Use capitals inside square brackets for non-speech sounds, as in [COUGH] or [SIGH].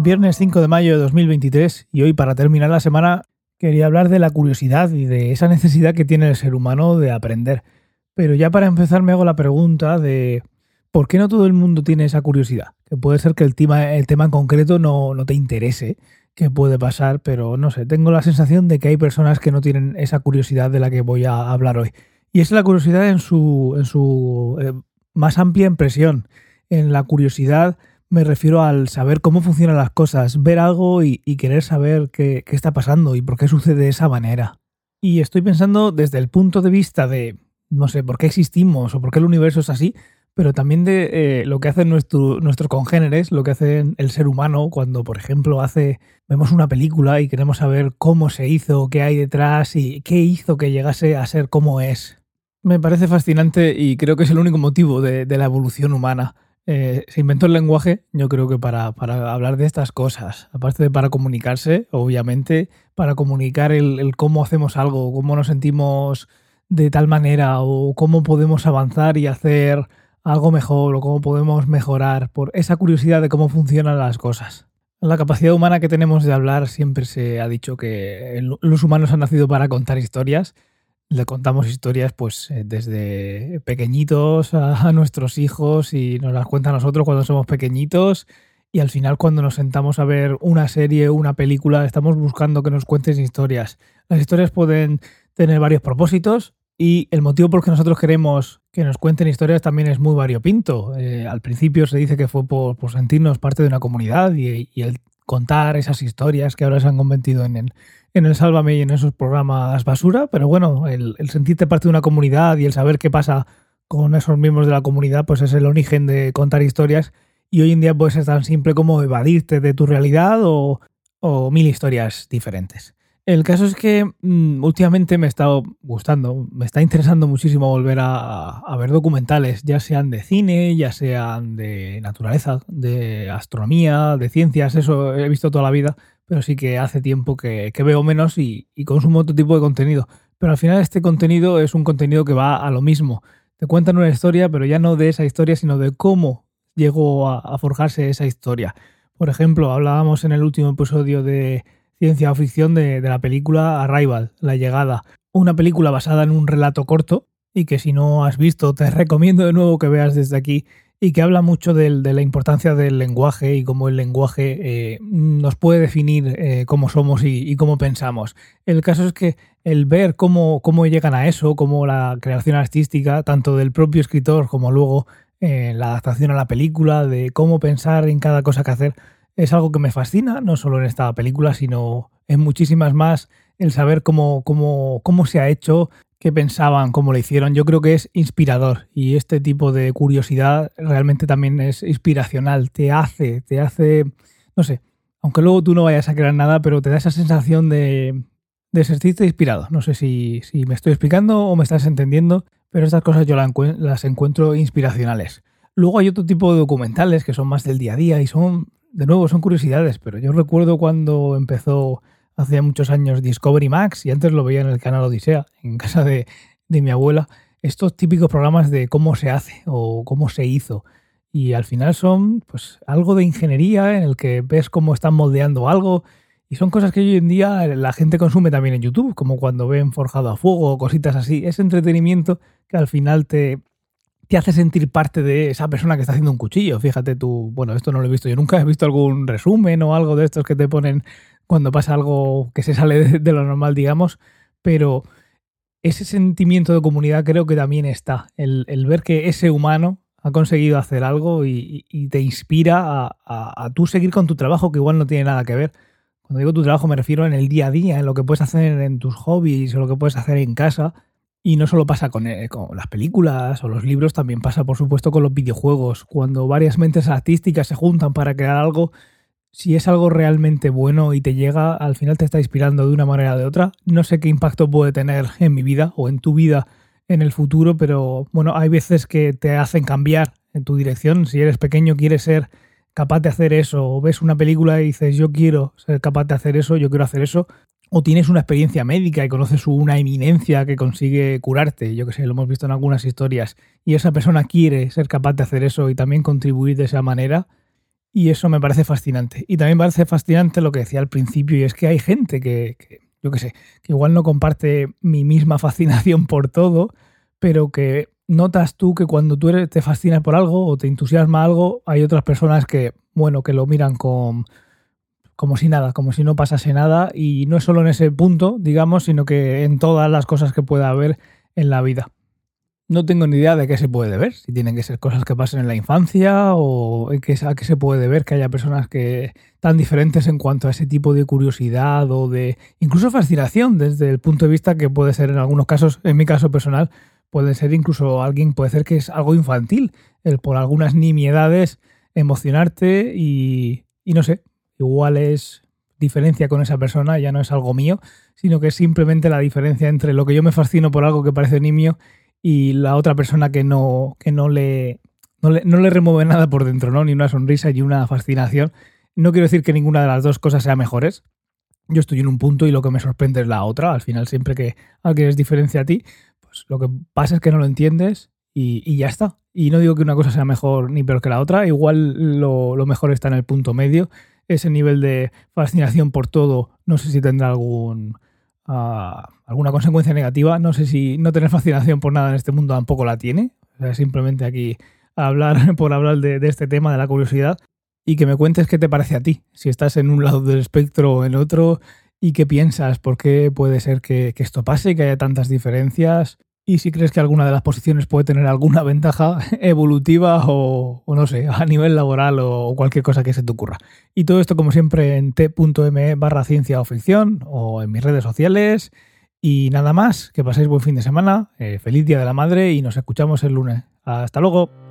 Viernes 5 de mayo de 2023 y hoy para terminar la semana quería hablar de la curiosidad y de esa necesidad que tiene el ser humano de aprender. Pero ya para empezar me hago la pregunta de ¿por qué no todo el mundo tiene esa curiosidad? Que puede ser que el tema, el tema en concreto no, no te interese, que puede pasar, pero no sé, tengo la sensación de que hay personas que no tienen esa curiosidad de la que voy a hablar hoy. Y es la curiosidad en su, en su eh, más amplia impresión, en la curiosidad me refiero al saber cómo funcionan las cosas, ver algo y, querer saber qué, está pasando y por qué sucede de esa manera. Y estoy pensando desde el punto de vista de, no sé, por qué existimos o por qué el universo es así, pero también de eh, lo que hacen nuestros congéneres, lo que hace el ser humano cuando, por ejemplo, hace vemos una película y queremos saber cómo se hizo, qué hay detrás y qué hizo que llegase a ser como es. Me parece fascinante y creo que es el único motivo de la evolución humana. Eh, se inventó el lenguaje, yo creo que para, hablar de estas cosas, aparte de para comunicarse, obviamente, para comunicar el, cómo hacemos algo, cómo nos sentimos de tal manera o cómo podemos avanzar y hacer algo mejor o cómo podemos mejorar por esa curiosidad de cómo funcionan las cosas. La capacidad humana que tenemos de hablar siempre se ha dicho que los humanos han nacido para contar historias le contamos historias pues eh, desde pequeñitos a, nuestros hijos y nos las cuenta a nosotros cuando somos pequeñitos y al final cuando nos sentamos a ver una serie una película estamos buscando que nos cuenten historias. Las historias pueden tener varios propósitos y el motivo por que nosotros queremos que nos cuenten historias también es muy variopinto. Eh, al principio se dice que fue por, sentirnos parte de una comunidad y, y el contar esas historias que ahora se han convertido en, en, en el Sálvame y en esos programas basura, pero bueno, el, sentirte parte de una comunidad y el saber qué pasa con esos miembros de la comunidad, pues es el origen de contar historias y hoy en día puede ser tan simple como evadirte de tu realidad o, mil historias diferentes. El caso es que mm, últimamente me ha estado gustando, me está interesando muchísimo volver a, ver documentales, ya sean de cine, ya sean de naturaleza, de astronomía, de ciencias, eso he visto toda la vida, pero sí que hace tiempo que, veo menos y, consumo otro tipo de contenido. Pero al final este contenido es un contenido que va a lo mismo. Te cuentan una historia, pero ya no de esa historia, sino de cómo llegó a, forjarse esa historia. Por ejemplo, hablábamos en el último episodio de ciencia ficción de, de la película Arrival, La Llegada. Una película basada en un relato corto y que si no has visto te [LAUGHS] recomiendo de nuevo que veas desde aquí y que habla mucho de, la importancia del lenguaje y cómo el lenguaje eh, nos puede definir eh, cómo somos y, cómo pensamos. El caso es que el ver cómo, cómo llegan a eso, cómo la creación artística, tanto del propio escritor como luego eh, la adaptación a la película, de cómo pensar en cada cosa que hacer, es algo que me fascina, no solo en esta película, sino en muchísimas más, el saber cómo, cómo, cómo se ha hecho, qué pensaban, cómo lo hicieron, yo creo que es inspirador y este tipo de curiosidad realmente también es inspiracional, te hace, te hace, no sé, aunque luego tú no vayas a crear nada, pero te da esa sensación de, de sentirte inspirado. No sé si, si, me estoy explicando o me estás entendiendo, pero estas cosas yo las encuentro inspiracionales. Luego hay otro tipo de documentales que son más del día a día y son, de nuevo, son curiosidades, pero yo recuerdo cuando empezó hace muchos años Discovery Max y antes lo veía en el canal Odisea, en casa de, mi abuela, estos típicos programas de cómo se hace o cómo se hizo. Y al final son pues algo de ingeniería en el que ves cómo están moldeando algo y son cosas que hoy en día la gente consume también en YouTube, como cuando ven forjado a fuego o cositas así. Es entretenimiento que al final te, te hace sentir parte de esa persona que está haciendo un cuchillo. Fíjate tú, bueno, esto no lo he visto yo nunca, he visto algún resumen o algo de estos que te ponen cuando pasa algo que se sale de, lo normal, digamos, pero ese sentimiento de comunidad creo que también está, el, ver que ese humano ha conseguido hacer algo y, te inspira a, a, tú seguir con tu trabajo, que igual no tiene nada que ver. Cuando digo tu trabajo me refiero en el día a día, en lo que puedes hacer en tus hobbies o lo que puedes hacer en casa. Y no solo pasa con, eh, con, las películas o los libros, también pasa por supuesto con los videojuegos. Cuando varias mentes artísticas se juntan para crear algo, si es algo realmente bueno y te llega, al final te está inspirando de una manera o de otra. No sé qué impacto puede tener en mi vida o en tu vida en el futuro, pero bueno, hay veces que te hacen cambiar en tu dirección. Si eres pequeño, quieres ser capaz de hacer eso, o ves una película y dices, yo quiero ser capaz de hacer eso, yo quiero hacer eso, o tienes una experiencia médica y conoces una eminencia que consigue curarte, yo que sé, lo hemos visto en algunas historias, y esa persona quiere ser capaz de hacer eso y también contribuir de esa manera, Y eso me parece fascinante. Y también me parece fascinante lo que decía al principio, y es que hay gente que, yo qué sé, que igual no comparte mi misma [LAUGHS] fascinación por todo, pero que notas tú que cuando tú eres, te fascinas por algo o te entusiasma algo, hay otras personas que, bueno, que lo miran con, como si nada, como si no pasase nada, y no es solo en ese punto, digamos, sino que en todas las cosas que pueda haber en la vida. No tengo ni idea de qué se puede ver, si tienen que ser cosas que pasen en la infancia o a qué se puede ver que haya personas que tan diferentes en cuanto a ese tipo de curiosidad o de incluso fascinación desde el punto de vista que puede ser en algunos casos, en mi caso personal, puede ser incluso alguien, puede ser que es algo infantil, el por algunas nimiedades emocionarte y, y no sé, igual es diferencia con esa persona, ya no es algo mío, sino que es simplemente la diferencia entre lo que yo me fascino por algo que parece nimio y la otra persona que no, que no le, no le, remueve nada por dentro, ¿no? Ni una sonrisa ni una fascinación. No quiero decir que ninguna de las dos cosas sea mejores. Yo estoy en un punto y lo que me sorprende es la otra. Al final, siempre que alguien es diferente a ti, pues lo que pasa es que no lo entiendes y, ya está. Y no digo que una cosa sea mejor ni peor que la otra. Igual lo, lo mejor está en el punto medio. Ese nivel de fascinación por todo, no sé si tendrá algún alguna consecuencia negativa. No sé si no tener fascinación por nada en este mundo tampoco la tiene. simplemente aquí hablar [LAUGHS] por hablar de, este tema, de la curiosidad, y que me cuentes qué te parece a ti, si estás en un lado del espectro o en otro, y qué piensas, por qué puede ser que, que esto pase, que haya tantas diferencias, y si crees que alguna de las posiciones puede tener alguna ventaja [LAUGHS] evolutiva o, no sé, a nivel laboral o cualquier cosa que se te ocurra. Y todo esto como siempre en t.me barra ciencia o ficción o en mis redes sociales. Y nada más, que paséis buen fin de semana, eh, feliz Día de la Madre y nos escuchamos el lunes. Hasta luego.